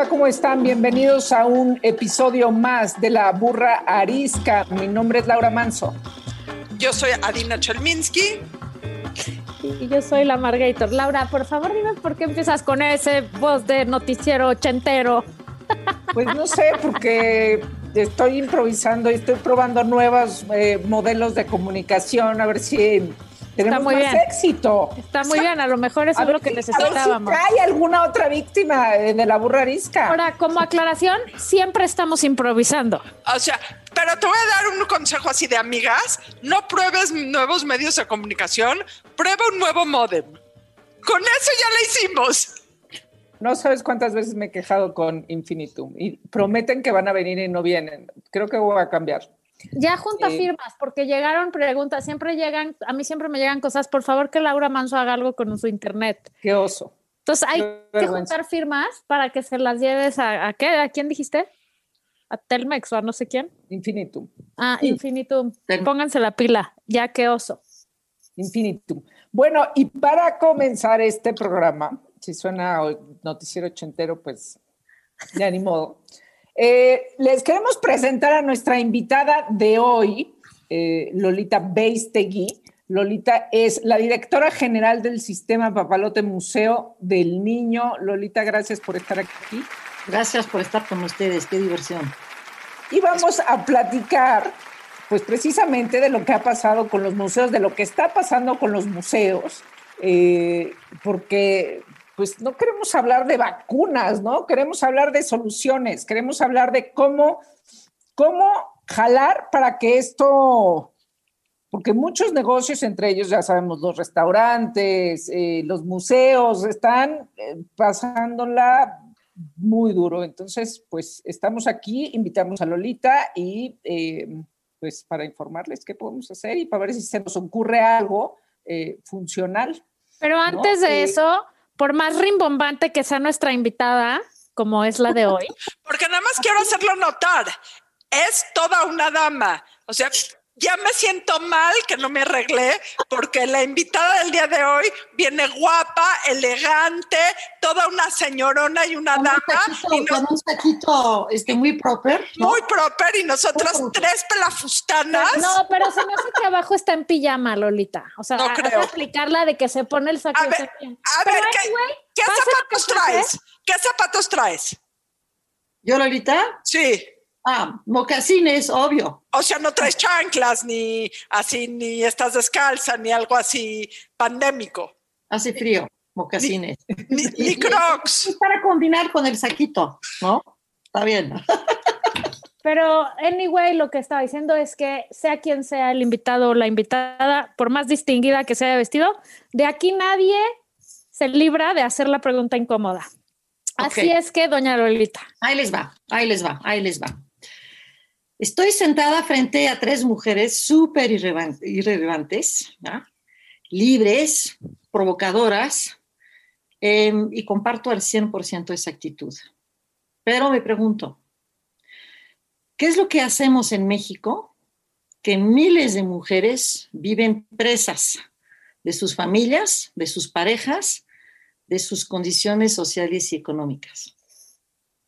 Hola, ¿cómo están? Bienvenidos a un episodio más de La Burra Arisca. Mi nombre es Laura Manso. Yo soy Adina Chelminsky. Y yo soy la Margator. Laura, por favor, dime por qué empiezas con ese voz de noticiero ochentero. Pues no sé, porque estoy improvisando y estoy probando nuevos eh, modelos de comunicación, a ver si tenemos muy más bien. éxito. Está muy bien, a lo mejor eso es ver lo que si- necesitábamos. Si hay alguna otra víctima de la burra arisca. Ahora, como aclaración, siempre estamos improvisando. O sea, pero te voy a dar un consejo así de amigas. No pruebes nuevos medios de comunicación, prueba un nuevo modem. Con eso ya la hicimos. No sabes cuántas veces me he quejado con Infinitum y prometen que van a venir y no vienen. Creo que voy a cambiar. Ya junta Sí. firmas, porque llegaron preguntas, siempre llegan, a mí siempre me llegan cosas, por favor que Laura Manso haga algo con su internet. Qué oso. Entonces hay Qué que juntar firmas para que se las lleves a, ¿a qué? ¿A quién dijiste? A Telmex o a no sé quién. Infinitum. Ah, Sí. Infinitum. Pónganse la pila, ya que oso. Infinitum. Bueno, y para comenzar este programa, si suena noticiero ochentero, pues ya ni modo. Eh, les queremos presentar a nuestra invitada de hoy, eh, Lolita Beistegui. Lolita es la directora general del Sistema Papalote Museo del Niño. Lolita, gracias por estar aquí. Gracias por estar con ustedes, qué diversión. Y vamos a platicar, pues precisamente de lo que ha pasado con los museos, de lo que está pasando con los museos, eh, porque pues no queremos hablar de vacunas, ¿no? Queremos hablar de soluciones, queremos hablar de cómo, cómo jalar para que esto, porque muchos negocios, entre ellos ya sabemos, los restaurantes, eh, los museos, están eh, pasándola muy duro. Entonces, pues estamos aquí, invitamos a Lolita y eh, pues para informarles qué podemos hacer y para ver si se nos ocurre algo funcional. Pero antes de eso, por más rimbombante que sea nuestra invitada, como es la de hoy, Porque nada más quiero hacerlo notar. Es toda una dama. O sea, ya me siento mal que no me arreglé porque la invitada del día de hoy viene guapa, elegante, toda una señorona y una Con un dama saquito, y no- con un saquito, este, muy proper, ¿no? muy proper y nosotras proper. tres pelafustanas. no, pero se me hace que abajo está en pijama, Lolita. O sea, No que creo. aplicarla de que se pone el saco. A ver, A ver, ¿qué, anyway, qué zapatos traes? ¿Qué zapatos traes? Yo, Lolita, Sí. Ah, mocasines, obvio. O sea, no traes chanclas, ni así, ni estás descalza, ni algo así pandémico. Hace frío, mocasines. Ni, ni crocs. Para combinar con el saquito, ¿no? Está bien. Pero, anyway, lo que estaba diciendo es que sea quien sea el invitado o la invitada, por más distinguida que se haya vestido, de aquí nadie se libra de hacer la pregunta incómoda. Así es que, doña Lolita, Ahí les va, ahí les va, ahí les va. Estoy sentada frente a tres mujeres súper irrelevantes, libres, provocadoras, em, y comparto al 100% esa actitud. Pero me pregunto, ¿qué es lo que hacemos en México que miles de mujeres viven presas de sus familias, de sus parejas, de sus condiciones sociales y económicas?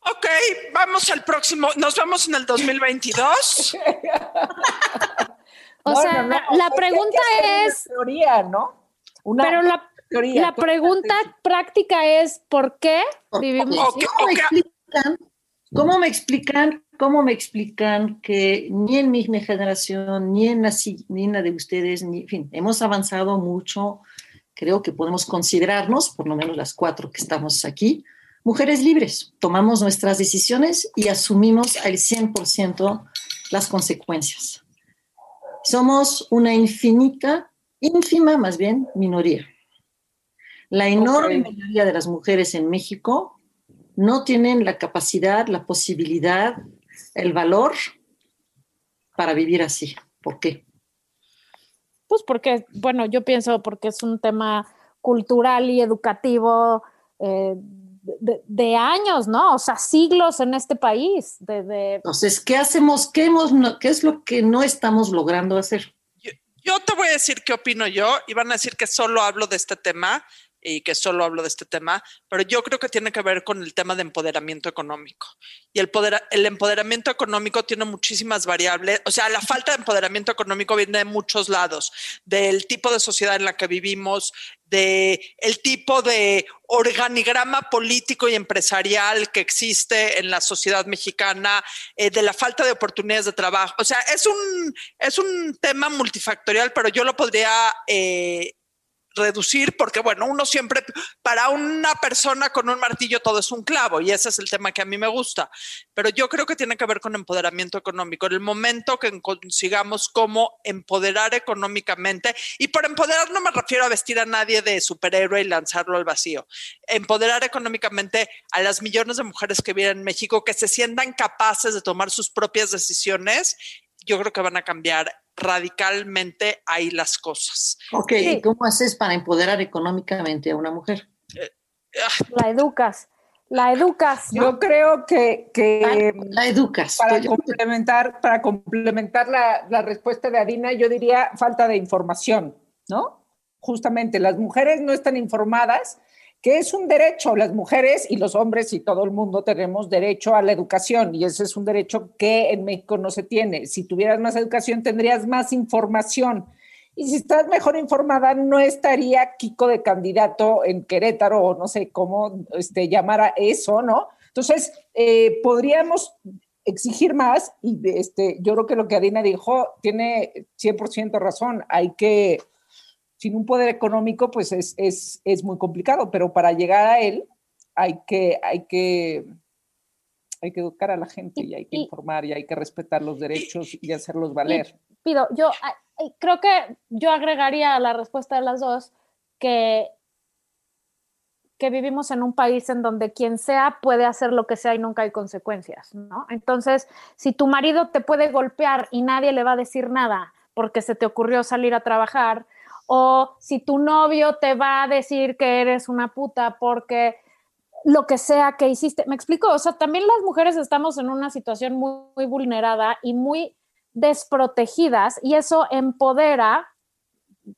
Ok, vamos al próximo. Nos vemos en el 2022. O sea, no, no, la que pregunta una es, teoría, ¿no? Una pero la, teoría. la pregunta práctica es, ¿por qué vivimos? ¿Cómo me explican? ¿Cómo me explican? ¿Cómo me explican que ni en mi generación, ni en la, ni en la de ustedes, ni, en fin, hemos avanzado mucho? Creo que podemos considerarnos, por lo menos las cuatro que estamos aquí, mujeres libres. Tomamos nuestras decisiones y asumimos al 100% las consecuencias. Somos una infinita, ínfima más bien, minoría. La enorme mayoría de las mujeres en México no tienen la capacidad, la posibilidad, el valor para vivir así. ¿Por qué? Pues porque, bueno, yo pienso porque es un tema cultural y educativo eh, de, de, años, ¿no? O sea, siglos en este país. De, de... Entonces, ¿qué hacemos? ¿Qué, hemos, ¿Qué es lo que no estamos logrando hacer? Yo, yo te voy a decir qué opino yo y van a decir que solo hablo de este tema y que solo hablo de este tema, pero yo creo que tiene que ver con el tema de empoderamiento económico. Y el, poder, el empoderamiento económico tiene muchísimas variables, o sea, la falta de empoderamiento económico viene de muchos lados, del tipo de sociedad en la que vivimos, de el tipo de organigrama político y empresarial que existe en la sociedad mexicana, eh, de la falta de oportunidades de trabajo. O sea, es un, es un tema multifactorial, pero yo lo podría eh, reducir, porque bueno, uno siempre, para una persona con un martillo todo es un clavo y ese es el tema que a mí me gusta, pero yo creo que tiene que ver con empoderamiento económico. En el momento que consigamos cómo empoderar económicamente, y por empoderar no me refiero a vestir a nadie de superhéroe y lanzarlo al vacío, empoderar económicamente a las millones de mujeres que viven en México, que se sientan capaces de tomar sus propias decisiones yo creo que van a cambiar radicalmente ahí las cosas. Ok, sí. ¿cómo haces para empoderar económicamente a una mujer? Eh, la educas, la educas. ¿no? Yo creo que, que la, la, educas. Para complementar, para complementar la, la respuesta de Adina, yo diría falta de información, ¿no? Justamente, las mujeres no están informadas que es un derecho. Las mujeres y los hombres y todo el mundo tenemos derecho a la educación y ese es un derecho que en México no se tiene. Si tuvieras más educación, tendrías más información. Y si estás mejor informada, no estaría Kiko de candidato en Querétaro o no sé cómo este, llamar a eso, ¿no? Entonces, eh, podríamos exigir más y este, yo creo que lo que Adina dijo tiene 100% razón. Hay que sin un poder económico, pues es, es, es, muy complicado, pero para llegar a él hay que, hay que, hay que educar a la gente y, hay que informar y hay que respetar los derechos y, y hacerlos valer. Pido, yo creo que yo agregaría a la respuesta de las dos que que vivimos en un país en donde quien sea puede hacer lo que sea y nunca hay consecuencias, ¿no? Entonces, si tu marido te puede golpear y nadie le va a decir nada porque se te ocurrió salir a trabajar, o si tu novio te va a decir que eres una puta porque lo que sea que hiciste, me explico, o sea, también las mujeres estamos en una situación muy, muy vulnerada y muy desprotegidas y eso empodera,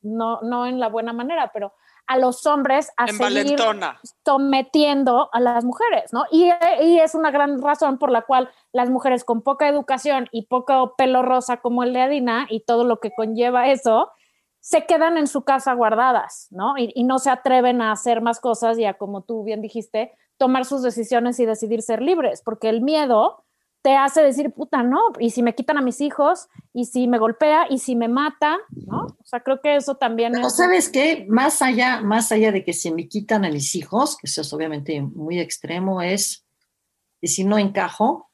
no, no en la buena manera, pero a los hombres a en seguir valentona. sometiendo a las mujeres, ¿no? Y, y, es una gran razón por la cual las mujeres con poca educación y poco pelo rosa como el de Adina y todo lo que conlleva eso, se quedan en su casa guardadas, ¿no? Y, y, no se atreven a hacer más cosas y a, como tú bien dijiste, tomar sus decisiones y decidir ser libres, porque el miedo te hace decir, puta, no, y si me quitan a mis hijos, y si me golpea, y si me mata, ¿no? O sea, creo que eso también Pero es... ¿sabes qué? Más allá, más allá de que si me quitan a mis hijos, que eso es obviamente muy extremo, es, y si no encajo,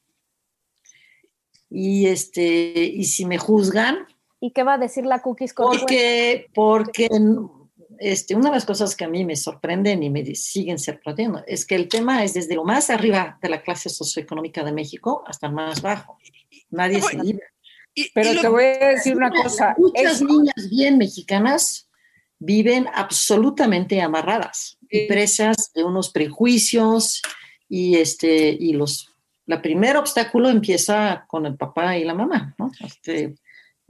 y, este, y si me juzgan, ¿Y qué va a decir la cookies? Porque, porque este, una de las cosas que a mí me sorprenden y me siguen sorprendiendo es que el tema es desde lo más arriba de la clase socioeconómica de México hasta el más bajo. Nadie se libre. Pero y te voy a decir una cosa. Muchas es... niñas bien mexicanas viven absolutamente amarradas y presas de unos prejuicios y, este, y los, la primer obstáculo empieza con el papá y la mamá, ¿no? Este,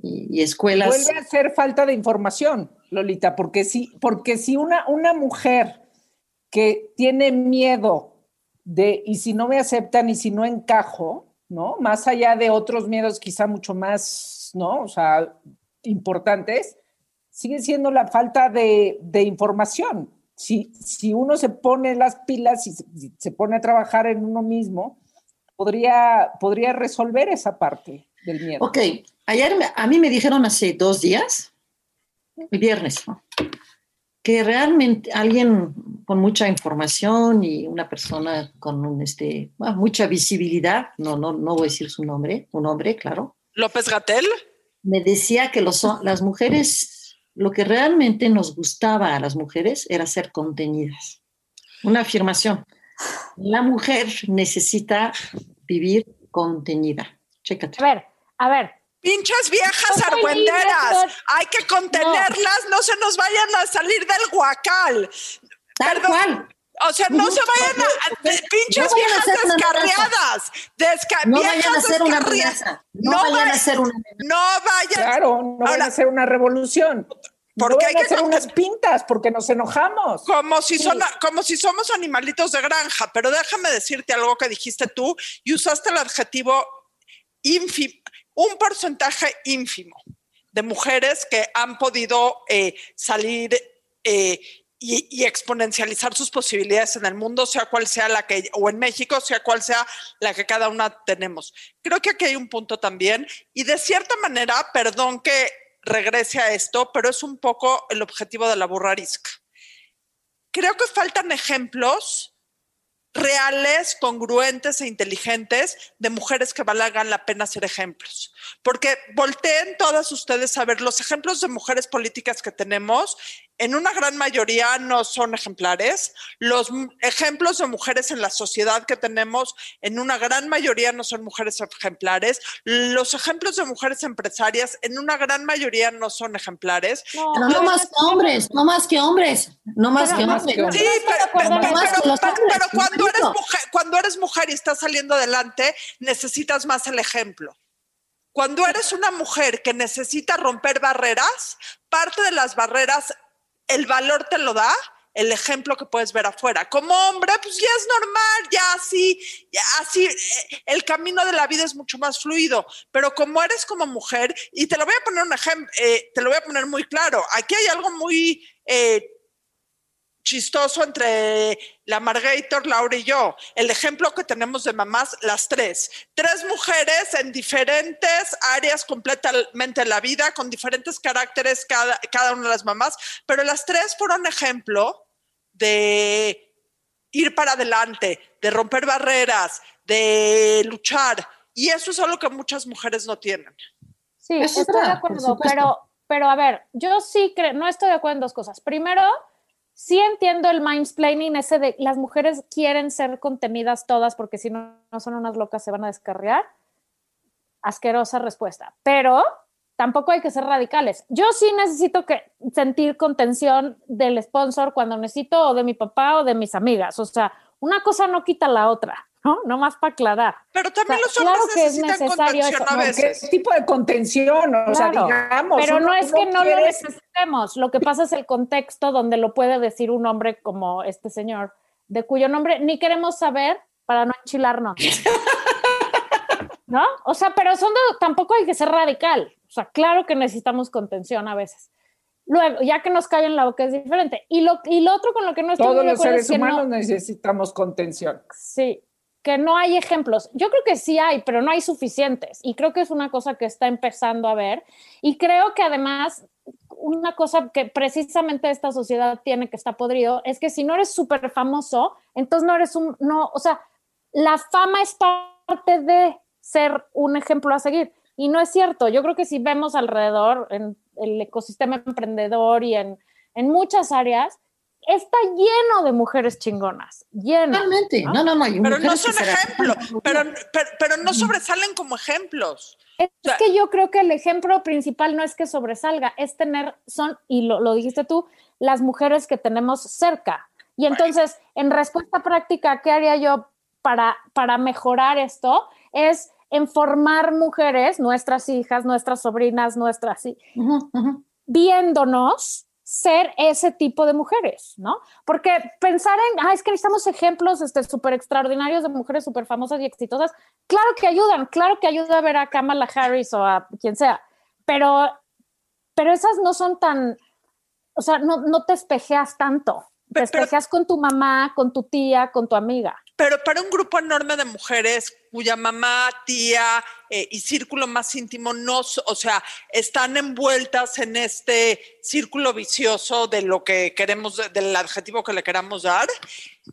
y, escuelas. Vuelve a ser falta de información, Lolita, porque si, porque si una, una mujer que tiene miedo de, y si no me aceptan y si no encajo, ¿no? Más allá de otros miedos quizá mucho más, ¿no? O sea, importantes, sigue siendo la falta de, de información. Si, si, uno se pone las pilas y se, se, pone a trabajar en uno mismo, podría, podría resolver esa parte del miedo. Ok, ayer a mí me dijeron hace dos días, el viernes, ¿no? que realmente alguien con mucha información y una persona con un, este, bueno, mucha visibilidad, no, no, no voy a decir su nombre, un hombre, claro. López Gatel. Me decía que los, las mujeres, lo que realmente nos gustaba a las mujeres era ser contenidas. Una afirmación. La mujer necesita vivir contenida. Chécate. A ver, a ver, Pinches viejas argüenderas, libre, hay que contenerlas, no. se nos vayan a salir del guacal. Tal Perdón. cual. O sea, no se vayan a, a- de- pinches No vayan a viejas una descarriadas, desca- No viejas vayan a hacer una amenaza. No, No vayan a hacer una No vayan. Claro, no van Ahora- a hacer una revolución. Porque no hay a que hacer unas pintas porque nos enojamos. Como si, son, como si somos animalitos de granja, pero déjame decirte algo que dijiste tú y usaste el adjetivo ínfimo, un porcentaje ínfimo de mujeres que han podido eh, salir eh, y, y exponencializar sus posibilidades en el mundo, sea cual sea la que, o en México, sea cual sea la que cada una tenemos. Creo que aquí hay un punto también, y de cierta manera, perdón que regrese a esto, pero es un poco el objetivo de la burra arisca creo que faltan ejemplos reales, congruentes e inteligentes de mujeres que valgan la pena ser ejemplos. Porque volteen todas ustedes a ver los ejemplos de mujeres políticas que tenemos, en una gran mayoría no son ejemplares. Los ejemplos de mujeres en la sociedad que tenemos, en una gran mayoría no son mujeres ejemplares. Los ejemplos de mujeres empresarias, en una gran mayoría no son ejemplares. No, Pero no más que hombres, no más que hombres, no más que hombres. Sí, pero, cuando eres mujer, cuando eres mujer y estás saliendo adelante, necesitas más el ejemplo. Cuando eres una mujer que necesita romper barreras, parte de las barreras, el valor te lo da el ejemplo que puedes ver afuera. Como hombre, pues ya es normal, ya así, ya así, eh, el camino de la vida es mucho más fluido. Pero como eres como mujer, y te lo voy a poner un ejemplo, te lo voy a poner muy claro. Aquí hay algo muy eh, chistoso entre la Margator, Laura y yo. El ejemplo que tenemos de mamás, las tres. Tres mujeres en diferentes áreas completamente de la vida, con diferentes caracteres cada, cada una de las mamás, pero las tres fueron ejemplo de ir para adelante, de romper barreras, de luchar. Y eso es algo que muchas mujeres no tienen. Sí, estoy de acuerdo, pero, pero a ver, yo sí creo, no estoy de acuerdo en dos cosas. Primero, sí entiendo el mindsplaining ese de las mujeres quieren ser contenidas todas porque si no, no son unas locas se van a descarriar. Asquerosa respuesta. Pero tampoco hay que ser radicales. Yo sí necesito que sentir contención del sponsor cuando necesito o de mi papá o de mis amigas. O sea, una cosa no quita la otra, ¿no? No más para aclarar. Pero también O sea, los hombres claro que es necesitan necesario contención eso. a No, ¿Qué veces. tipo de contención? O sea, digamos. Pero no es que no lo necesitemos. Lo que pasa es el contexto donde lo puede decir un hombre como este señor, de cuyo nombre ni queremos saber para no enchilarnos. ¿No? O sea, pero son de- tampoco hay que ser radical. O sea, claro que necesitamos contención a veces. Luego, ya que nos cae en la boca es diferente. Y lo, y lo otro con lo que no estoy Todos de los acuerdo es seres que no- humanos necesitamos contención. Sí, que no hay ejemplos. Yo creo que sí hay, pero no hay suficientes. Y creo que es una cosa que está empezando a ver. Y creo que además, una cosa que precisamente esta sociedad tiene que está podrido es que si no eres súper famoso, entonces no eres un, no, o sea, la fama es parte de ser un ejemplo a seguir. Y no es cierto. Yo creo que si vemos alrededor en el ecosistema emprendedor y en, en muchas áreas, está lleno de mujeres chingonas, lleno. Totalmente. No, no, no. hay Pero no son ejemplos, pero, pero, pero no sobresalen como ejemplos. Es O sea- que yo creo que el ejemplo principal no es que sobresalga, es tener, son, y lo, lo dijiste tú, las mujeres que tenemos cerca. Y entonces, en respuesta práctica, ¿qué haría yo para, para mejorar esto? Es en formar mujeres, nuestras hijas, nuestras sobrinas, nuestras, ujú. viéndonos ser ese tipo de mujeres, ¿no? Porque pensar en, ah, es que necesitamos ejemplos este, súper extraordinarios de mujeres súper famosas y exitosas, claro que ayudan, claro que ayuda a ver a Kamala Harris o a quien sea, pero, pero esas no son tan, o sea, no, no te espejeas tanto, te Pe- pero- espejeas con tu mamá, con tu tía, con tu amiga. Pero para un grupo enorme de mujeres cuya mamá, tía eh, y círculo más íntimo no, o sea, están envueltas en este círculo vicioso de lo que queremos, del adjetivo que le queramos dar,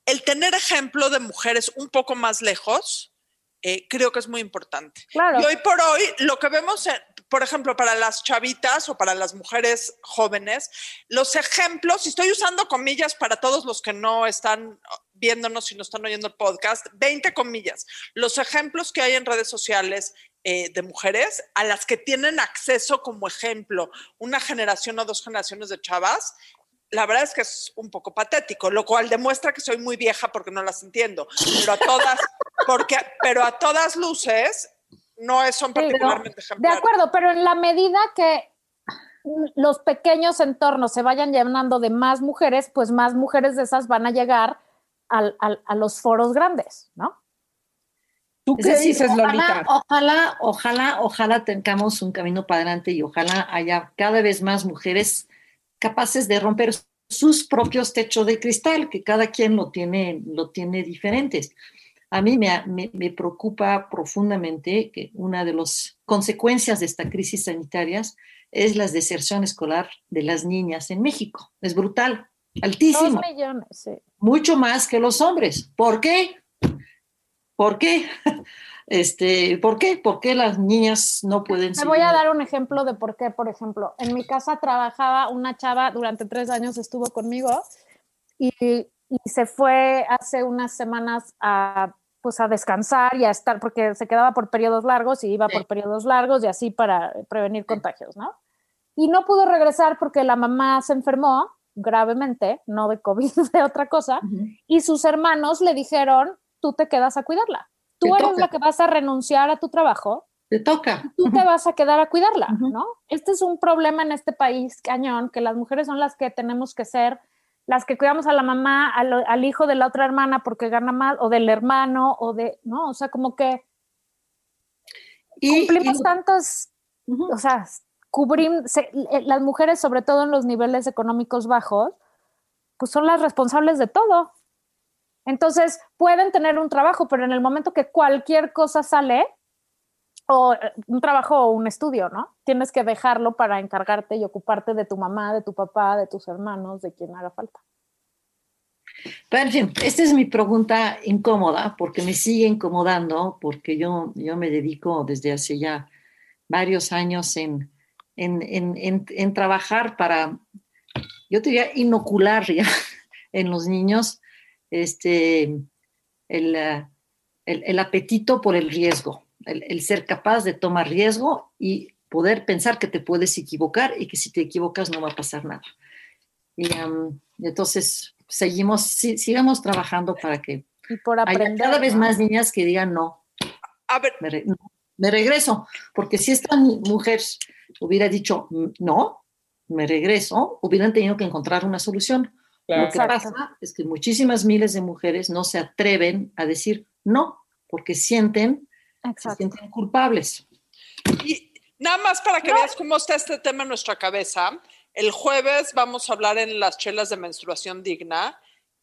el tener ejemplo de mujeres un poco más lejos, eh, creo que es muy importante. Claro. Y hoy por hoy, lo que vemos, por ejemplo, para las chavitas o para las mujeres jóvenes, los ejemplos, y estoy usando comillas para todos los que no están viéndonos y no están oyendo el podcast, 20 comillas. Los ejemplos que hay en redes sociales eh, de mujeres a las que tienen acceso como ejemplo una generación o dos generaciones de chavas, la verdad es que es un poco patético, lo cual demuestra que soy muy vieja porque no las entiendo, pero a todas, porque, pero a todas luces no son particularmente ejemplares. De acuerdo, pero en la medida que los pequeños entornos se vayan llenando de más mujeres, pues más mujeres de esas van a llegar al, al, a los foros grandes, ¿no? ¿Tú qué decir, dices, ojalá, Lolita? Ojalá, ojalá, ojalá tengamos un camino para adelante y ojalá haya cada vez más mujeres capaces de romper sus propios techos de cristal, que cada quien lo tiene, lo tiene diferentes. A mí me, me, me preocupa profundamente que una de las consecuencias de esta crisis sanitaria es la deserción escolar de las niñas en México. Es brutal, altísimo. Dos millones, sí. Mucho más que los hombres. ¿Por qué? ¿Por qué? Este, ¿Por qué? ¿Por qué las niñas no pueden Me voy a dar un ejemplo de por qué, por ejemplo. En mi casa trabajaba una chava, durante tres años estuvo conmigo y, y se fue hace unas semanas a, pues a descansar y a estar, porque se quedaba por periodos largos y iba Sí. por periodos largos y así para prevenir contagios, ¿no? Y no pudo regresar porque la mamá se enfermó gravemente, no de COVID, de otra cosa, Ujú. y sus hermanos le dijeron, tú te quedas a cuidarla. Tú Te eres toca. la que vas a renunciar a tu trabajo, Te toca. tú te vas a quedar a cuidarla. ¿no? Este es un problema en este país cañón, que las mujeres son las que tenemos que ser, las que cuidamos a la mamá, al, al hijo de la otra hermana porque gana más, o del hermano, o de, ¿no? O sea, como que Y, cumplimos y- tantos, o sea, cubrimos, eh, las mujeres, sobre todo en los niveles económicos bajos, pues son las responsables de todo. Entonces, pueden tener un trabajo, pero en el momento que cualquier cosa sale, o eh, un trabajo o un estudio, ¿no? Tienes que dejarlo para encargarte y ocuparte de tu mamá, de tu papá, de tus hermanos, de quien haga falta. Pero, en fin, esta es mi pregunta incómoda, porque me sigue incomodando, porque yo, yo me dedico desde hace ya varios años en, en, en, en, en trabajar para, yo te diría, inocular ya en los niños este, el, eh, el, el apetito por el riesgo, el, el ser capaz de tomar riesgo y poder pensar que te puedes equivocar y que si te equivocas no va a pasar nada. Y um, entonces seguimos, sí, sigamos trabajando para que Y por haya aprender. cada vez ¿no? más niñas que digan no, A ver, me, re- me regreso, porque si esta mujer hubiera dicho "Mm, no, me regreso, hubieran tenido que encontrar una solución. Lo que Exacto. pasa es que muchísimas miles de mujeres no se atreven a decir no, porque sienten, se sienten culpables. Y nada más para que veas cómo está este tema en nuestra cabeza, el jueves vamos a hablar en las chelas de menstruación digna,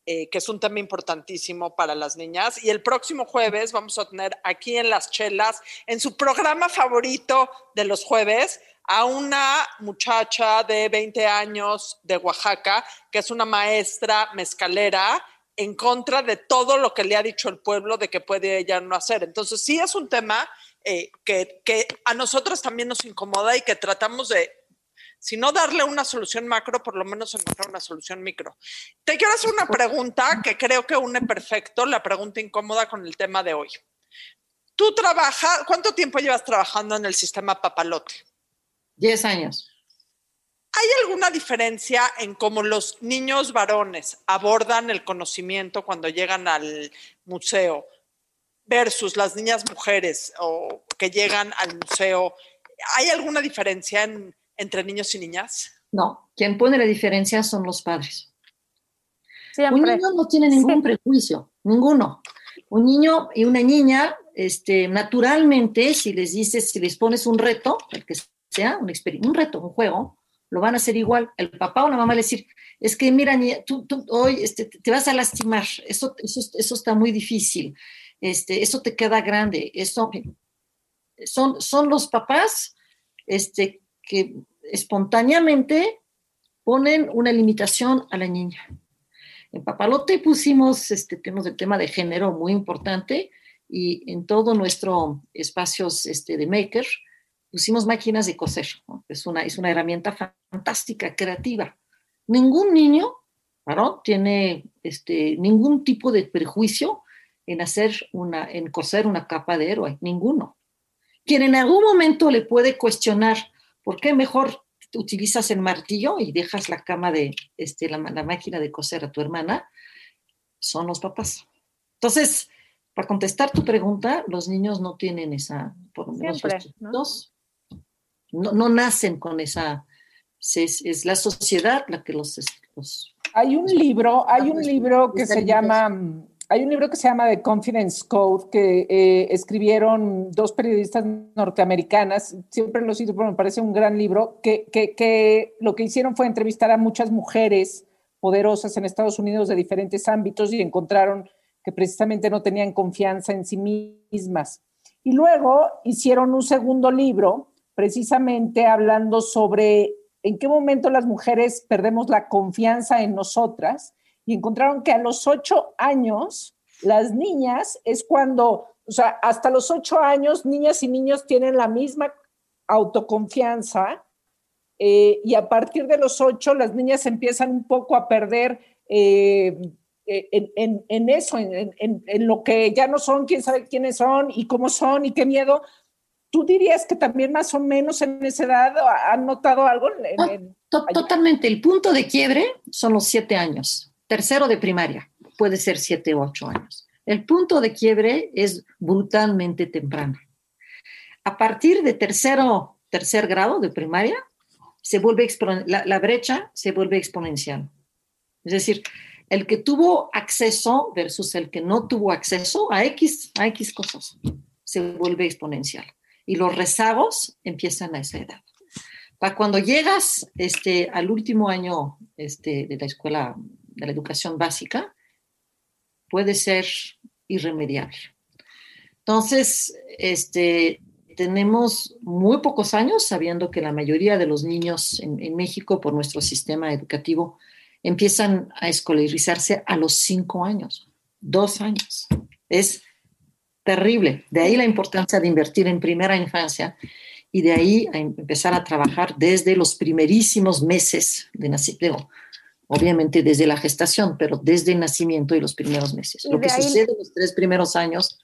eh, que es un tema importantísimo para las niñas. Y el próximo jueves vamos a tener aquí en las chelas, en su programa favorito de los jueves, a una muchacha de 20 años de Oaxaca, que es una maestra mezcalera en contra de todo lo que le ha dicho el pueblo de que puede ella no hacer. Entonces, sí es un tema eh, que, que a nosotros también nos incomoda y que tratamos de, si no darle una solución macro, por lo menos encontrar una solución micro. Te quiero hacer una pregunta que creo que une perfecto la pregunta incómoda con el tema de hoy. Tú trabajas, ¿cuánto tiempo llevas trabajando en el sistema papalote? Diez años. ¿Hay alguna diferencia en cómo los niños varones abordan el conocimiento cuando llegan al museo versus las niñas mujeres o que llegan al museo? ¿Hay alguna diferencia en- entre niños y niñas? No, quien pone la diferencia son los padres. Un niño no tiene ningún prejuicio, ninguno. Un niño y una niña, este, naturalmente, si les dices, si les pones un reto, el que sea, un, un reto, un juego, lo van a hacer igual. El papá o la mamá le decir, es que mira, tú, tú hoy este, te vas a lastimar, eso, eso, eso está muy difícil, este, eso te queda grande, eso, son, son los papás este, que espontáneamente ponen una limitación a la niña. En Papalote pusimos, este, tenemos el tema de género muy importante y en todo nuestro espacios este, de maker pusimos máquinas de coser. ¿no? Es, una, es una herramienta fantástica, creativa. Ningún niño tiene este, ningún tipo de prejuicio en hacer una, en coser una capa de héroe, ninguno. quien en algún momento le puede cuestionar por qué mejor utilizas el martillo y dejas la cama de este, la, la máquina de coser a tu hermana, son los papás. Entonces, para contestar tu pregunta, los niños no tienen esa, por lo menos Siempre, los no, no nacen con esa, es, es la sociedad la que los, los Hay un libro, hay un libro que se llama, hay un libro que se llama The Confidence Code que eh, escribieron dos periodistas norteamericanas. Siempre lo cito, pero me parece un gran libro que, que, que lo que hicieron fue entrevistar a muchas mujeres poderosas en Estados Unidos de diferentes ámbitos y encontraron que precisamente no tenían confianza en sí mismas. Y luego hicieron un segundo libro, precisamente hablando sobre en qué momento las mujeres perdemos la confianza en nosotras y encontraron que a los ocho años, las niñas es cuando, o sea, hasta los ocho años, niñas y niños tienen la misma autoconfianza eh, y a partir de los ocho, las niñas empiezan un poco a perder eh, eh, en, eso, en- en lo que ya no son, quién sabe quiénes son y cómo son y qué miedo. ¿Tú dirías que también más o menos en esa edad han notado algo? en- Ah, en-. Totalmente. El punto de quiebre son los siete años. Tercero de primaria puede ser siete u ocho años. El punto de quiebre es brutalmente temprano. A partir de tercero, tercer grado de primaria, se vuelve la, la brecha se vuelve exponencial. Es decir, el que tuvo acceso versus el que no tuvo acceso a X, a X cosas se vuelve exponencial. Y los rezagos empiezan a esa edad. Para cuando llegas este, al último año este, de la escuela, de la educación básica, puede ser irremediable. Entonces, este, tenemos muy pocos años sabiendo que la mayoría de los niños en, en México, por nuestro sistema educativo, empiezan a escolarizarse a los cinco años, dos años. Es terrible. De ahí la importancia de invertir en primera infancia y de ahí a em- empezar a trabajar desde los primerísimos meses de nacimiento. Obviamente desde la gestación, pero desde el nacimiento y los primeros meses. Lo que ahí- sucede en los tres primeros años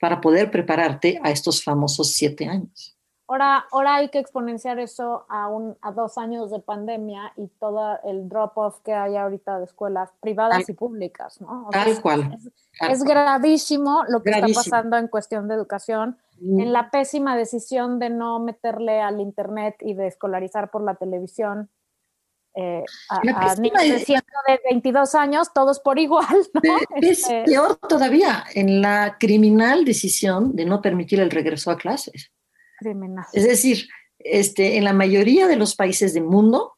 para poder prepararte a estos famosos siete años. Ahora, ahora hay que exponenciar eso a, un, a dos años de pandemia y todo el drop-off que hay ahorita de escuelas privadas Tal- y públicas, ¿no? O Tal es- cual. Es, tal es cual. gravísimo lo que Gravísimo. está pasando en cuestión de educación, en la pésima decisión de no meterle al internet y de escolarizar por la televisión eh, a, a niños de, de- siendo de 22 años, todos por igual, ¿no? Pe- Es Este, peor todavía en la criminal decisión de no permitir el regreso a clases. Es decir, este, en la mayoría de los países del mundo,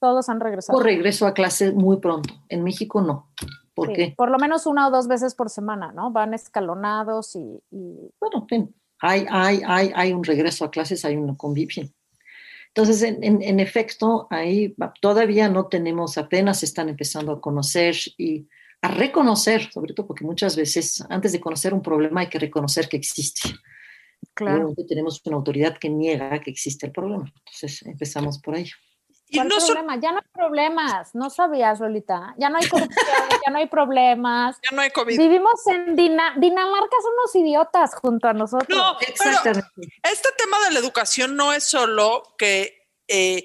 Todos han regresado. hubo regreso a clases muy pronto. En México no. ¿Por Sí, qué? Por lo menos una o dos veces por semana, ¿no? Van escalonados y, y Bueno, ven, hay, hay, hay, hay un regreso a clases, hay una convivencia. Entonces, en, en- en efecto, ahí todavía no tenemos, apenas están empezando a conocer y a reconocer, sobre todo porque muchas veces antes de conocer un problema hay que reconocer que existe. Claro. Tenemos una autoridad que niega que existe el problema. Entonces, empezamos por ahí. Y ¿Cuál no problema? Ya no hay problemas, no sabías, Lolita. Ya no hay corrupción, ya no hay problemas. ya no hay COVID. Vivimos en Dina- Dinamarca, son unos idiotas junto a nosotros. No, pero Exactamente. este tema de la educación no es solo que eh,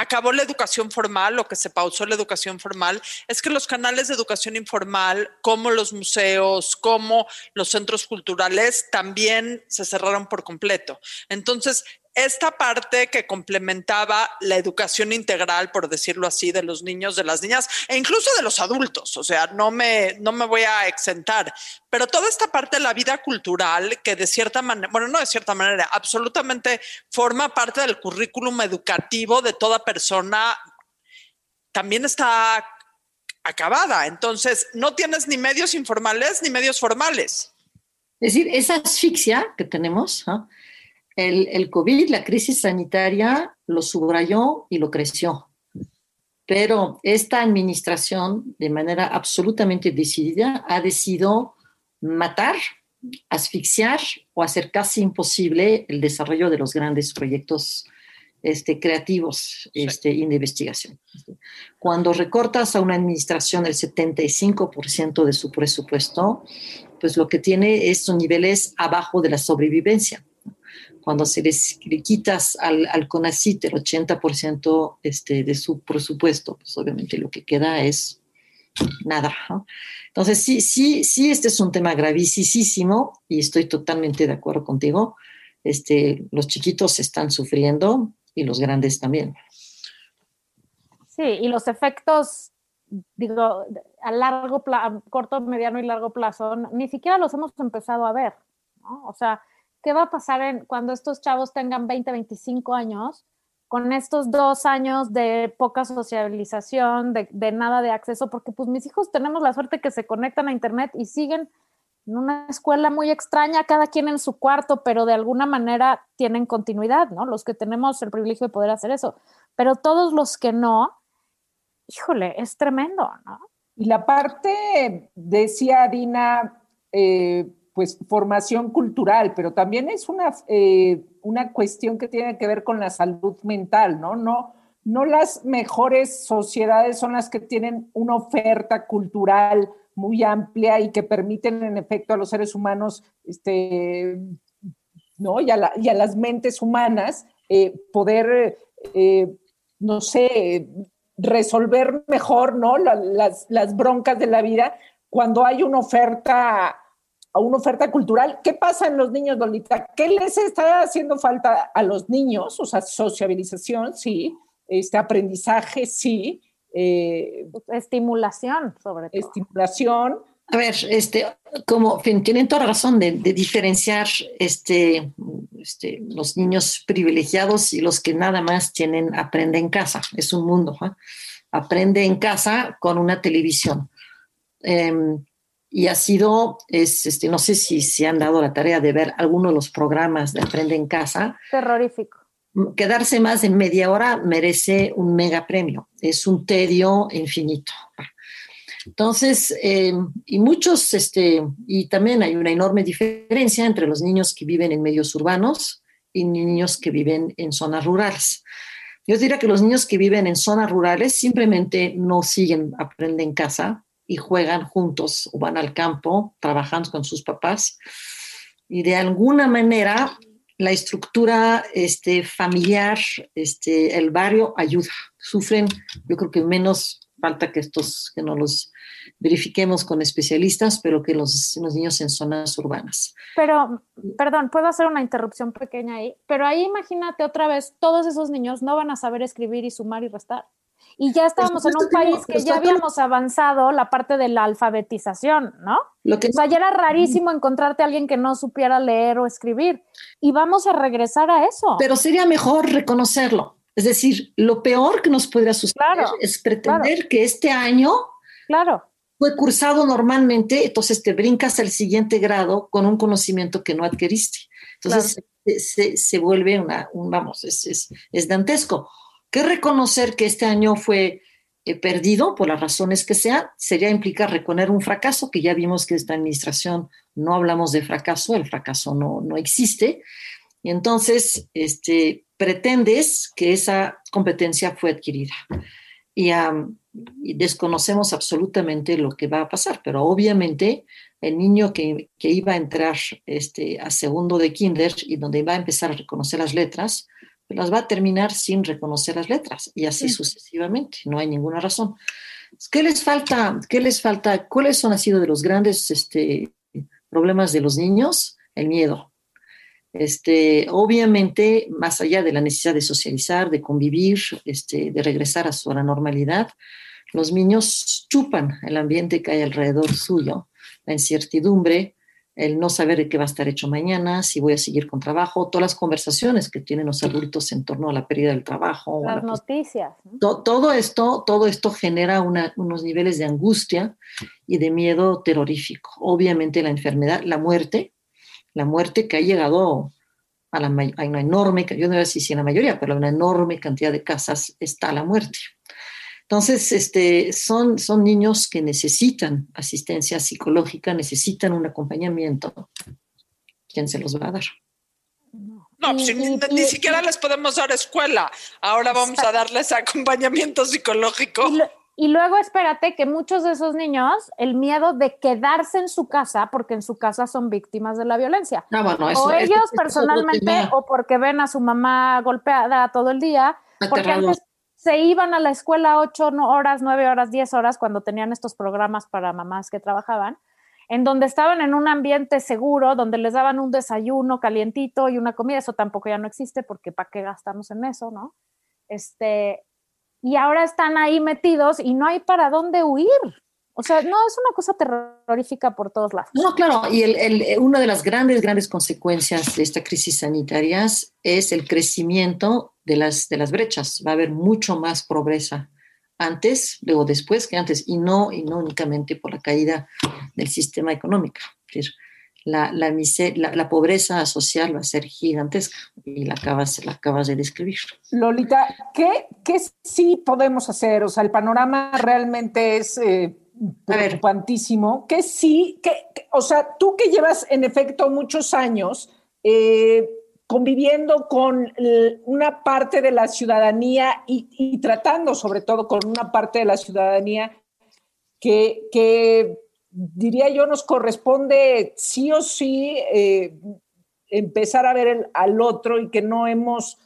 acabó la educación formal o que se pausó la educación formal, es que los canales de educación informal, como los museos, como los centros culturales, también se cerraron por completo. Entonces, esta parte que complementaba la educación integral, por decirlo así, de los niños, de las niñas e incluso de los adultos, o sea, no me, no me voy a exentar, pero toda esta parte de la vida cultural que de cierta manera, bueno, no de cierta manera, absolutamente forma parte del currículum educativo de toda persona, también está acabada. Entonces, no tienes ni medios informales ni medios formales. Es decir, esa asfixia que tenemos, ¿no? El, el COVID, la crisis sanitaria, lo subrayó y lo creció. Pero esta administración, de manera absolutamente decidida, ha decidido matar, asfixiar o hacer casi imposible el desarrollo de los grandes proyectos este, creativos este, y de investigación. Cuando recortas a una administración el 75% de su presupuesto, pues lo que tiene es son niveles abajo de la sobrevivencia. Cuando se les le quitas al, al CONACIT el 80% este, de su presupuesto, pues obviamente lo que queda es nada. ¿no? Entonces, sí, sí, sí, este es un tema gravísimo y estoy totalmente de acuerdo contigo. Este, los chiquitos están sufriendo y los grandes también. Sí, y los efectos, digo, a largo plazo, corto, mediano y largo plazo, ni siquiera los hemos empezado a ver, ¿no? O sea, ¿qué va a pasar en, cuando estos chavos tengan 20, 25 años? con estos dos años de poca socialización, de, nada de acceso, porque pues mis hijos tenemos la suerte que se conectan a internet y siguen en una escuela muy extraña, cada quien en su cuarto, pero de alguna manera tienen continuidad, ¿no? Los que tenemos el privilegio de poder hacer eso, pero todos los que no, híjole, es tremendo, ¿no? Y la parte, decía Dina, eh, pues formación cultural, pero también es una, eh, una cuestión que tiene que ver con la salud mental, ¿no? No, no las mejores sociedades son las que tienen una oferta cultural muy amplia y que permiten en efecto a los seres humanos, este, ¿no? Y a, las mentes humanas eh, poder, eh, no sé, resolver mejor, ¿no? las, las broncas de la vida cuando hay una oferta a una oferta cultural. ¿Qué pasa en los niños, Lolita? ¿Qué les está haciendo falta a los niños? O sea, sociabilización, sí, este aprendizaje, sí. Eh, estimulación, sobre todo. Estimulación. A ver, este, como tienen toda razón de, de diferenciar este, este, los niños privilegiados y los que nada más tienen aprende en casa. Es un mundo. ¿eh? Aprende en casa con una televisión. Eh, y ha sido, es, este, no sé si se han dado la tarea de ver alguno de los programas de Aprende en Casa. Terrorífico. Quedarse más de media hora merece un mega premio, es un tedio infinito. Entonces, eh, y muchos, este, y también hay una enorme diferencia entre los niños que viven en medios urbanos y niños que viven en zonas rurales. Yo diría que los niños que viven en zonas rurales simplemente no siguen Aprende en Casa, y juegan juntos o van al campo trabajando con sus papás. Y de alguna manera la estructura este, familiar, este, el barrio ayuda. Sufren, yo creo que menos falta que estos, que no los verifiquemos con especialistas, pero que los, los niños en zonas urbanas. Pero, perdón, puedo hacer una interrupción pequeña ahí, pero ahí imagínate otra vez, todos esos niños no van a saber escribir y sumar y restar. Y ya estábamos en un país que ya habíamos avanzado la parte de la alfabetización, ¿no? Lo que... O sea, ya era rarísimo encontrarte a alguien que no supiera leer o escribir. Y vamos a regresar a eso. Pero sería mejor reconocerlo. Es decir, lo peor que nos podría suceder es pretender que este año claro. fue cursado normalmente, entonces te brincas al siguiente grado con un conocimiento que no adquiriste. Entonces claro. se, se, vuelve una, un, vamos, es, es, es dantesco que reconocer que este año fue eh, perdido por las razones que sea, sería implicar reconocer un fracaso, que ya vimos que esta administración no hablamos de fracaso, el fracaso no, no existe. Y entonces, este, pretendes que esa competencia fue adquirida. Y, um, y, desconocemos absolutamente lo que va a pasar, pero obviamente el niño que, que iba a entrar este, a segundo de kinder y donde iba a empezar a reconocer las letras, las va a terminar sin reconocer las letras y así sí. sucesivamente, no hay ninguna razón. ¿Qué les falta? ¿Qué les falta? ¿Cuáles son, han sido de los grandes este, problemas de los niños? El miedo. Este, obviamente, más allá de la necesidad de socializar, de convivir, este, de regresar a su normalidad, los niños chupan el ambiente que hay alrededor suyo, la incertidumbre, el no saber de qué va a estar hecho mañana, si voy a seguir con trabajo, todas las conversaciones que tienen los adultos en torno a la pérdida del trabajo. Las noticias. ¿no? To, todo, esto, todo esto genera una, unos niveles de angustia y de miedo terrorífico. Obviamente la enfermedad, la muerte, la muerte que ha llegado a, la, a una enorme, yo no a decir si en la mayoría, pero una enorme cantidad de casas está la muerte. Entonces, este, son, son niños que necesitan asistencia psicológica, necesitan un acompañamiento. ¿Quién se los va a dar? No, pues, ni, ni, siquiera les podemos dar escuela. Ahora vamos a darles acompañamiento psicológico. Y lo, Y luego espérate que muchos de esos niños, el miedo de quedarse en su casa, porque en su casa son víctimas de la violencia. Ah, bueno, eso, o ellos es personalmente, o porque ven a su mamá golpeada todo el día, porque Aterrador. antes se iban a la escuela ocho horas, nueve horas, diez horas cuando tenían estos programas para mamás que trabajaban, en donde estaban en un ambiente seguro, donde les daban un desayuno calientito y una comida, eso tampoco ya no existe porque ¿para qué gastamos en eso, no? Este, y ahora están ahí metidos y no hay para dónde huir. O sea, no, es una cosa terrorífica por todos lados. No, claro, y el- el- una de las grandes, grandes consecuencias de esta crisis sanitaria es el crecimiento de las, de las brechas. Va a haber mucho más pobreza antes, luego después que antes, y no, y no únicamente por la caída del sistema económico. Es decir, la, la, la- la pobreza social va a ser gigantesca y la acabas, la acabas de describir. Lolita, ¿qué, qué sí podemos hacer? O sea, el panorama realmente es eh, preocupantísimo. ¿Qué sí? qué- o sea, tú que llevas en efecto muchos años eh, conviviendo con una parte de la ciudadanía y, tratando sobre todo con una parte de la ciudadanía que, que diría yo nos corresponde sí o sí eh, empezar a ver al otro y que no hemos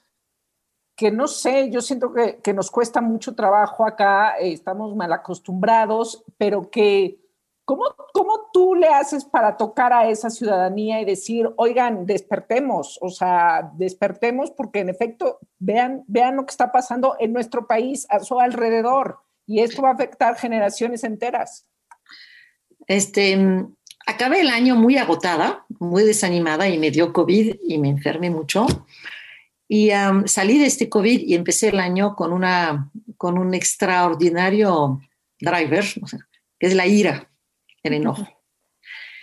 que no sé, yo siento que, que nos cuesta mucho trabajo acá, eh, estamos mal acostumbrados, pero que, ¿cómo, ¿cómo tú le haces para tocar a esa ciudadanía y decir, oigan, despertemos, o sea, despertemos porque en efecto, vean, vean lo que está pasando en nuestro país, a su alrededor, y esto va a afectar generaciones enteras? Este, acabé el año muy agotada, muy desanimada y me dio COVID y me enfermé mucho. Y am, salí de este COVID y empecé el año con, una, con un extraordinario driver, que es la ira, el enojo.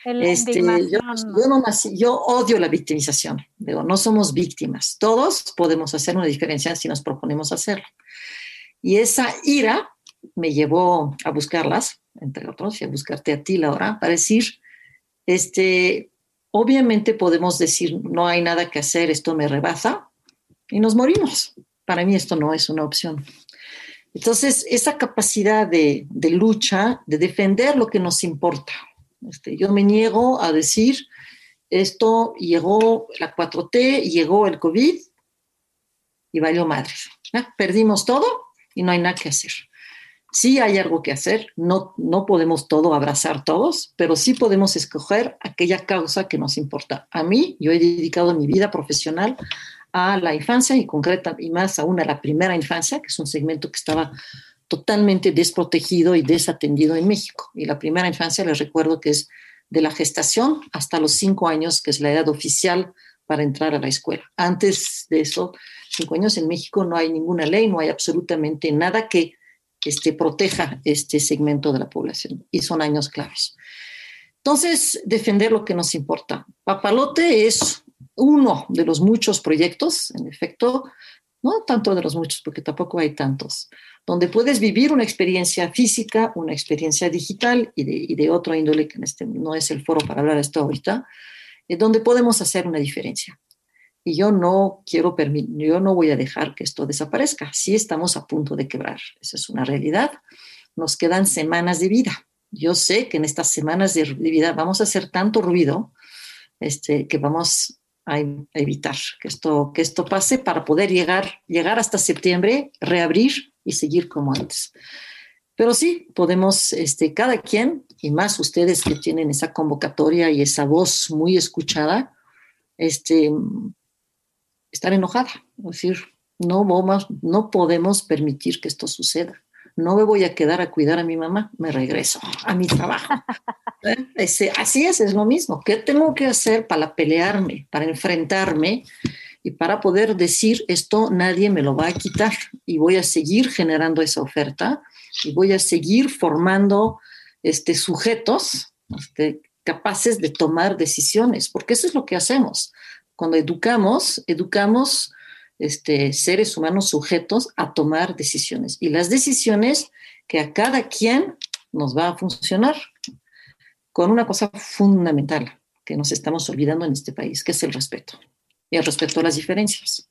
El Este, yo, yo no nací- yo odio la victimización. Digo, no somos víctimas. Todos podemos hacer una diferencia si nos proponemos hacerlo. Y esa ira me llevó a buscarlas, entre otros, y a buscarte a ti, Laura, para decir, este, obviamente podemos decir, no hay nada que hacer, esto me rebasa, y nos morimos. Para mí esto no es una opción. Entonces, esa capacidad de, lucha, de defender lo que nos importa, este, yo me niego a decir, esto llegó la 4T, llegó el COVID y valió madre. Perdimos todo y no hay nada que hacer. Sí hay algo que hacer, no, no podemos todo abrazar todos, pero sí podemos escoger aquella causa que nos importa. A mí, yo he dedicado mi vida profesional a la infancia y concreta y más aún a la primera infancia, que es un segmento que estaba totalmente desprotegido y desatendido en México. Y la primera infancia, les recuerdo que es de la gestación hasta los cinco años, que es la edad oficial para entrar a la escuela. Antes de eso, cinco años en México no hay ninguna ley, no hay absolutamente nada que este, proteja este segmento de la población y son años claves. Entonces, defender lo que nos importa. Papalote es uno de los muchos proyectos, en efecto, no tanto de los muchos, porque tampoco hay tantos, donde puedes vivir una experiencia física, una experiencia digital y de, otro índole, que este no es el foro para hablar de esto ahorita, eh, donde podemos hacer una diferencia. Y yo no quiero permitir, yo no voy a dejar que esto desaparezca. Sí estamos a punto de quebrar, esa es una realidad. Nos quedan semanas de vida. Yo sé que en estas semanas de vida vamos a hacer tanto ruido este, que vamos a, evitar que esto, que esto pase para poder llegar, llegar hasta septiembre, reabrir y seguir como antes. Pero sí, podemos, este, cada quien, y más ustedes que tienen esa convocatoria y esa voz muy escuchada, este, estar enojada, es decir, no, vamos, no podemos permitir que esto suceda. No me voy a quedar a cuidar a mi mamá, me regreso a mi trabajo. ¿Eh? Ese, así es, es lo mismo. ¿Qué tengo que hacer para pelearme, para enfrentarme y para poder decir esto nadie me lo va a quitar y voy a seguir generando esa oferta y voy a seguir formando este, sujetos este, capaces de tomar decisiones, porque eso es lo que hacemos. Cuando educamos, educamos este, seres humanos sujetos a tomar decisiones y las decisiones que a cada quien nos va a funcionar con una cosa fundamental que nos estamos olvidando en este país, que es el respeto y el respeto a las diferencias.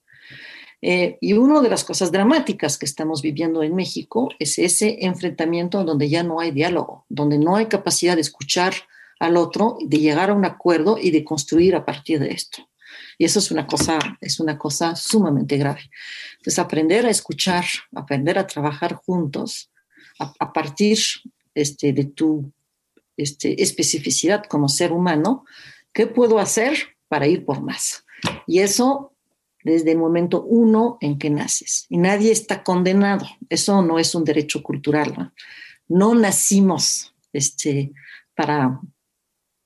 Eh, y una de las cosas dramáticas que estamos viviendo en México es ese enfrentamiento donde ya no hay diálogo, donde no hay capacidad de escuchar al otro, de llegar a un acuerdo y de construir a partir de esto. Y eso es una cosa, es una cosa sumamente grave. Entonces, aprender a escuchar, aprender a trabajar juntos a, partir este, de tu este, especificidad como ser humano, ¿qué puedo hacer para ir por más? Y eso desde el momento uno en que naces. Y nadie está condenado. Eso no es un derecho cultural. No, nacimos este, para,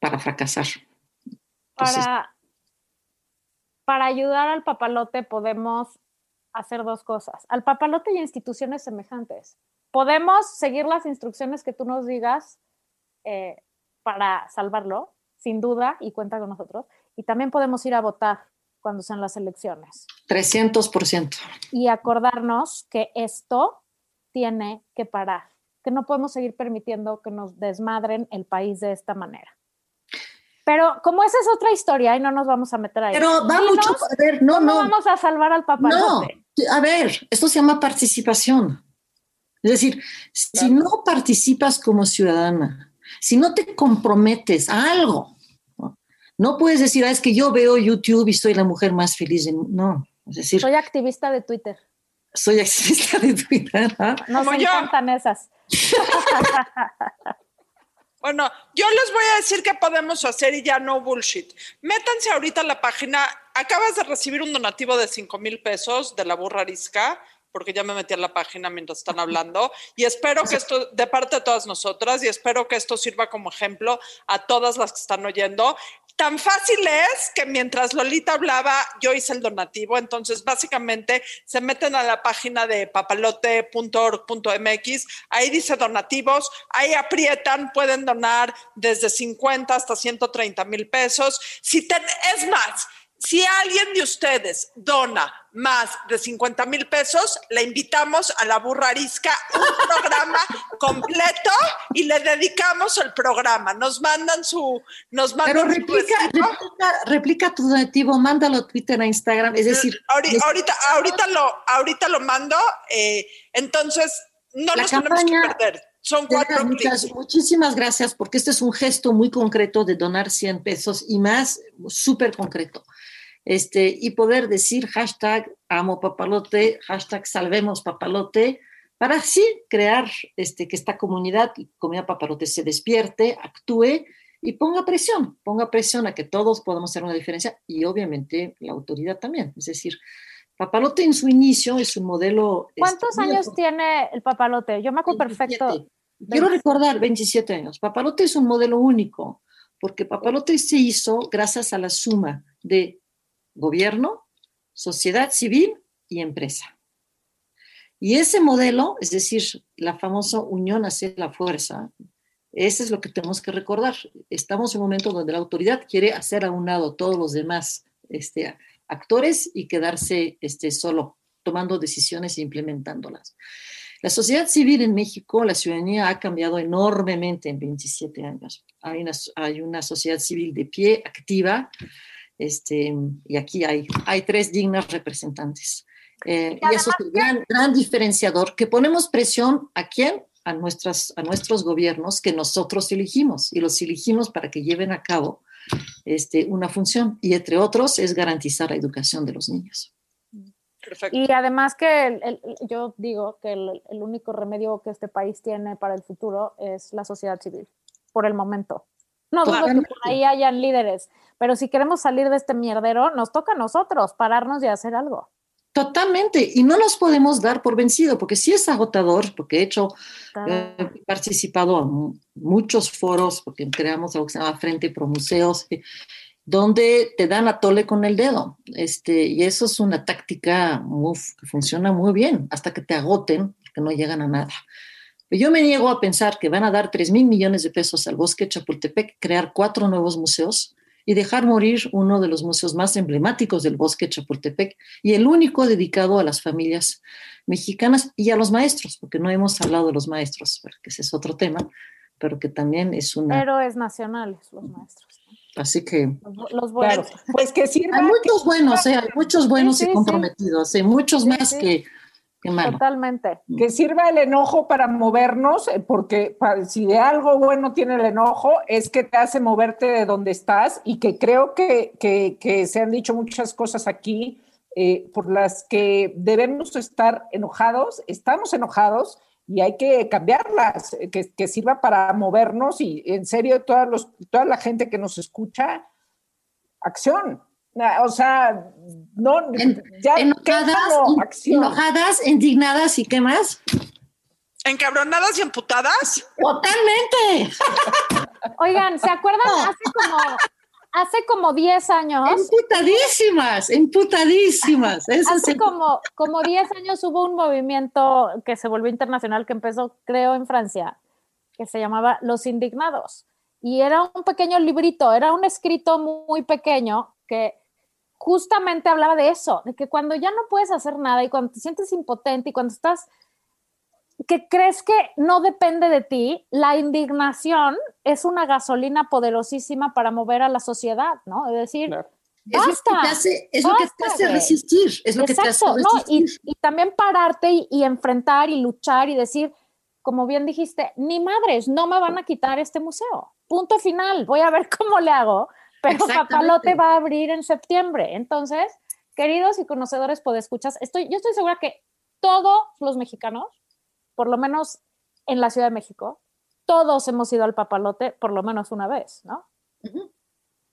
para fracasar. para, para ayudar al papalote podemos hacer dos cosas. Al papalote y a instituciones semejantes. Podemos seguir las instrucciones que tú nos digas eh, para salvarlo, sin duda, y cuenta con nosotros. Y también podemos ir a votar cuando sean las elecciones. 300%. Y acordarnos que esto tiene que parar, que no podemos seguir permitiendo que nos desmadren el país de esta manera. Pero como esa es otra historia y no nos vamos a meter ahí. Pero va mucho, a ver, no, no. vamos a salvar al papá. No, a ver, esto se llama participación. Es decir, si no participas como ciudadana, si no te comprometes a algo, no puedes decir, ah, es que yo veo YouTube y soy la mujer más feliz. De... No, es decir. Soy activista de Twitter. Soy activista de Twitter. ¿ah? Nos encantan esas. Bueno, yo les voy a decir qué podemos hacer y ya no bullshit. Métanse ahorita a la página. Acabas de recibir un donativo de 5 mil pesos de la burra arisca porque ya me metí a la página mientras están hablando y espero que esto, de parte de todas nosotras, y espero que esto sirva como ejemplo a todas las que están oyendo. Tan fácil es que mientras Lolita hablaba, yo hice el donativo. Entonces, básicamente, se meten a la página de papalote.org.mx. Ahí dice donativos. Ahí aprietan. Pueden donar desde 50 hasta 130 mil pesos. Si es más, si alguien de ustedes dona más de 50 mil pesos, le invitamos a la burra arisca un programa completo y le dedicamos el programa. Nos mandan su. Nos mandan Pero replica, replica, tu donativo, mándalo a Twitter, a Instagram. Es decir, ahorita, ahorita, lo, ahorita lo mando. Eh, entonces, no nos tenemos que perder. Son cuatro muchas, Muchísimas gracias, porque este es un gesto muy concreto de donar 100 pesos y más, súper concreto este, y poder decir hashtag amo papalote, hashtag salvemos papalote, para así crear este, que esta comunidad, comunidad papalote, se despierte, actúe y ponga presión, ponga presión a que todos podamos hacer una diferencia y obviamente la autoridad también. Es decir, Papalote en su inicio es un modelo... Este, ¿Cuántos años tiene el papalote? Yo me acuerdo perfecto. Quiero recordar, 27 años. Papalote es un modelo único, porque Papalote se hizo gracias a la suma de gobierno, sociedad civil y empresa. Y ese modelo, es decir, la famosa unión hacia la fuerza, ese es lo que tenemos que recordar. Estamos en un momento donde la autoridad quiere hacer a un lado todos los demás este, actores y quedarse este, solo tomando decisiones e implementándolas. La sociedad civil en México, la ciudadanía ha cambiado enormemente en 27 años. Hay una sociedad civil de pie, activa, este, y aquí hay, hay tres dignas representantes. Eh, y, eso es el gran, gran diferenciador, que ponemos presión a quién? A, nuestras, a nuestros gobiernos que nosotros elegimos y los elegimos para que lleven a cabo este, una función y entre otros es garantizar la educación de los niños. Y además que yo digo que el, el, único remedio que este país tiene para el futuro es la sociedad civil, por el momento. No dudo que por ahí hayan líderes, pero si queremos salir de este mierdero, nos toca a nosotros pararnos y hacer algo. Totalmente, y no nos podemos dar por vencido, porque sí es agotador, porque he hecho, eh, he participado en muchos foros, porque creamos algo que se llama Frente Pro Museos, eh, donde te dan a tole con el dedo, este, y eso es una táctica que funciona muy bien, hasta que te agoten, que no llegan a nada. Yo me niego a pensar que van a dar 3 mil millones de pesos al bosque de Chapultepec, crear cuatro nuevos museos y dejar morir uno de los museos más emblemáticos del bosque de Chapultepec y el único dedicado a las familias mexicanas y a los maestros, porque no hemos hablado de los maestros, que ese es otro tema, pero que también es una... Héroes nacionales, los maestros. Así que Los, los buenos. Claro. Pues que sirva. hay muchos buenos, ¿eh? hay muchos buenos Sí, sí, y comprometidos, hay muchos Sí, más sí. que, Totalmente. que sirva el enojo para movernos, eh, porque si de algo bueno tiene el enojo, es que te hace moverte de donde estás y que creo que, que- que se han dicho muchas cosas aquí eh, por las que debemos estar enojados, estamos enojados y hay que cambiarlas, eh, que, que sirva para movernos y en serio todas los, toda la gente que nos escucha, acción. Ah, O sea, no, En- ya Enojadas, acción. enojadas, indignadas y qué más. ¿Encabronadas y emputadas? Totalmente. Oigan, ¿se acuerdan? Hace como, hace como 10 años, Emputadísimas, emputadísimas. Hace como, como 10 años hubo un movimiento que se volvió internacional, que empezó, creo, en Francia, que se llamaba Los Indignados. Y era un pequeño librito, era un escrito muy pequeño que justamente hablaba de eso, de que cuando ya no puedes hacer nada y cuando te sientes impotente y cuando estás que crees que no depende de ti, la indignación es una gasolina poderosísima para mover a la sociedad, ¿no? Es decir, Claro. es lo que basta, te hace, es lo que te basta, hace resistir, es lo que te hace exacto, ¿no? Y, resistir. y también pararte y, y enfrentar y luchar y decir, como bien dijiste, ni madres, no me van a quitar este museo. Punto final, voy a ver cómo le hago, pero. Papalote va a abrir en septiembre. Entonces, queridos y conocedores podescuchas, estoy, yo estoy segura que todos los mexicanos, por lo menos en la Ciudad de México, todos hemos ido al papalote por lo menos una vez, ¿no?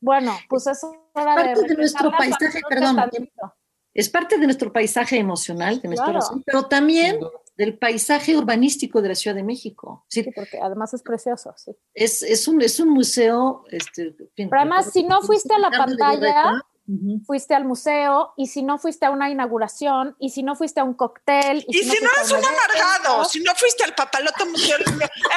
Bueno, pues es hora de, parte de nuestro paisaje, perdón. tantito. Es parte de nuestro paisaje emocional, de nuestro Claro. razón, pero también del paisaje urbanístico de la Ciudad de México. Sí, porque además es precioso, sí. es, es un, es un museo. Este, Pero además, si no fuiste a la pantalla, fuiste al museo, y si no fuiste a una inauguración, y si no fuiste a un cóctel, Y si no fuiste eres un amargado, evento, si no fuiste al papalote museo,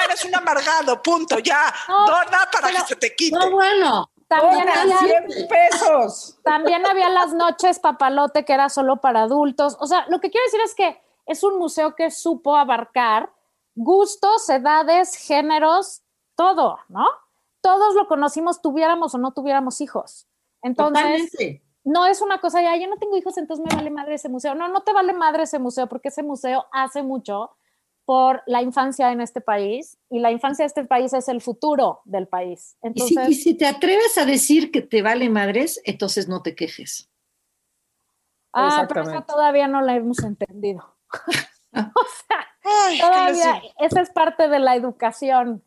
eres un amargado, punto, ya. No, Dona para pero- que se te quite. No, bueno. también había, 100 pesos. también había las noches papalote que era solo para adultos. O sea, lo que quiero decir es que es un museo que supo abarcar gustos, edades, géneros, todo, ¿no? Todos lo conocimos, tuviéramos o no tuviéramos hijos. Entonces, Totalmente. no es una cosa ya, yo no tengo hijos, entonces me vale madre ese museo. No, no te vale madre ese museo porque ese museo hace mucho por la infancia en este país y la infancia de este país es el futuro del país. Y si, y si te atreves a decir que te vale madres, entonces no te quejes. ah, pero esa todavía no la hemos entendido. o sea, Ay, ¿qué les todavía esa es parte de la educación.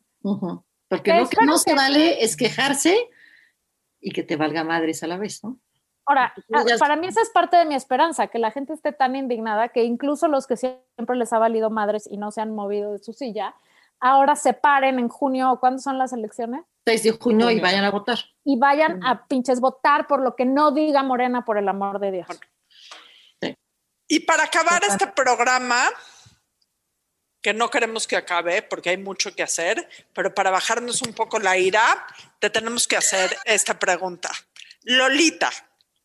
Porque Que lo que no se que- vale es quejarse y que te valga madres a la vez, ¿no? Ahora, ah, para mí esa es parte de mi esperanza, que la gente esté tan indignada que incluso los que siempre les ha valido madres y no se han movido de su silla, ahora se paren en junio, ¿cuándo son las elecciones? 6 de junio y vayan a votar. y vayan a pinches votar por lo que no diga Morena, por el amor de Dios. Y para acabar este programa, que no queremos que acabe porque hay mucho que hacer, pero para bajarnos un poco la ira, te tenemos que hacer esta pregunta. Lolita,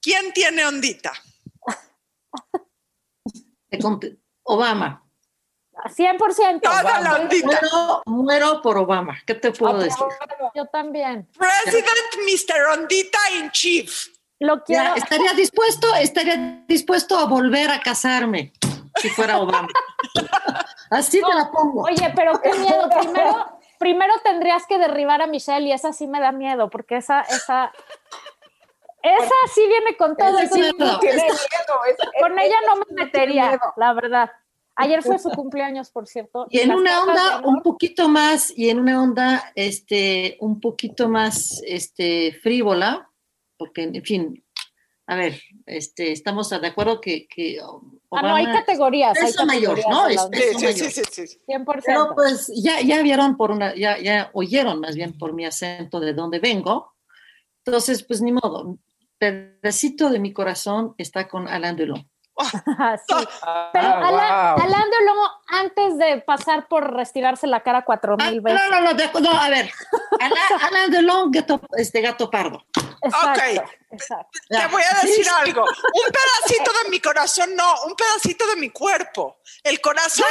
¿quién tiene ondita? Obama. 100%. Toda la ondita. Muero, muero por Obama. ¿Qué te puedo decir? Yo también. President Mr. Ondita in Chief. Lo quiero. Ya, estaría dispuesto, estaría dispuesto a volver a casarme si fuera Obama. Así te la pongo. Oye, pero qué miedo. Primero, primero tendrías que derribar a Michelle y esa sí me da miedo porque esa, esa, esa sí viene con todo. Esa sí miedo, con ella no me metería, la verdad. Ayer fue su cumpleaños, por cierto. Y en una onda un poquito más, y en una onda este, un poquito más este, frívola, porque en fin, a ver, este, estamos de acuerdo que, que Ah, no, hay categorías. hay Peso mayor, ¿no? Es. Sí, peso sí, mayor. sí, sí, sí. 100%. Pero pues ya, ya vieron por una, ya, ya oyeron más bien por mi acento de dónde vengo. Entonces, pues ni modo. Pedacito de mi corazón está con Alain Delon. Ah, sí. Pero Ah, Alain, wow. Alain Delon, antes de pasar por retirarse la cara cuatro Ah, mil no, veces. no, no, de- no, a ver. Alain, Alain Delon, gato, este gato pardo. Exacto, Ok. exacto. Te voy a decir algo. Un pedacito de mi corazón, no, un pedacito de mi cuerpo. El corazón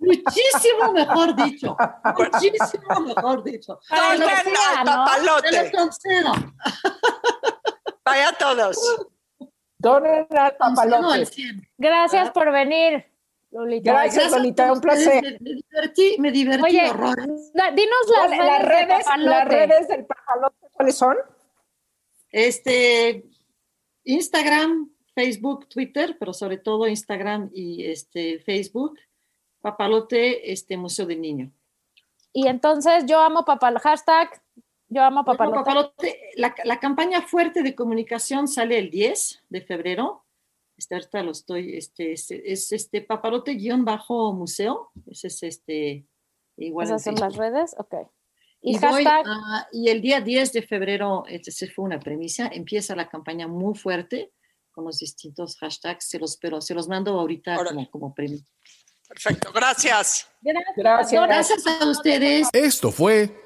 Muchísimo mejor dicho. Muchísimo mejor dicho. Para ¿no? Te papalote. lo concedo. Vaya todos. Donen al Concedo al papalote. 100. Gracias por venir, Lolita. Gracias, Lolita, a un placer. Me, me divertí, me divertí Oye, horrores. dinos las Las, redes, las de redes del papalote, ¿cuáles son? Este, Instagram, Facebook, Twitter, pero sobre todo Instagram y este, Facebook. Papalote, este, Museo del Niño. Y entonces yo amo papal hashtag yo amo Bueno, papalote. Papalote, la, la campaña fuerte de comunicación sale el 10 de febrero. Este, ahorita lo estoy, este, este, es este papalote-museo. Ese es este, igual. Esas son las redes, ok. Y, Y, voy hashtag, a- y el día 10 de febrero, este se fue una premisa, empieza la campaña muy fuerte con los distintos hashtags, se los, pero se los mando ahorita como, como premio. Perfecto, gracias. gracias. Gracias. Gracias a ustedes. Esto fue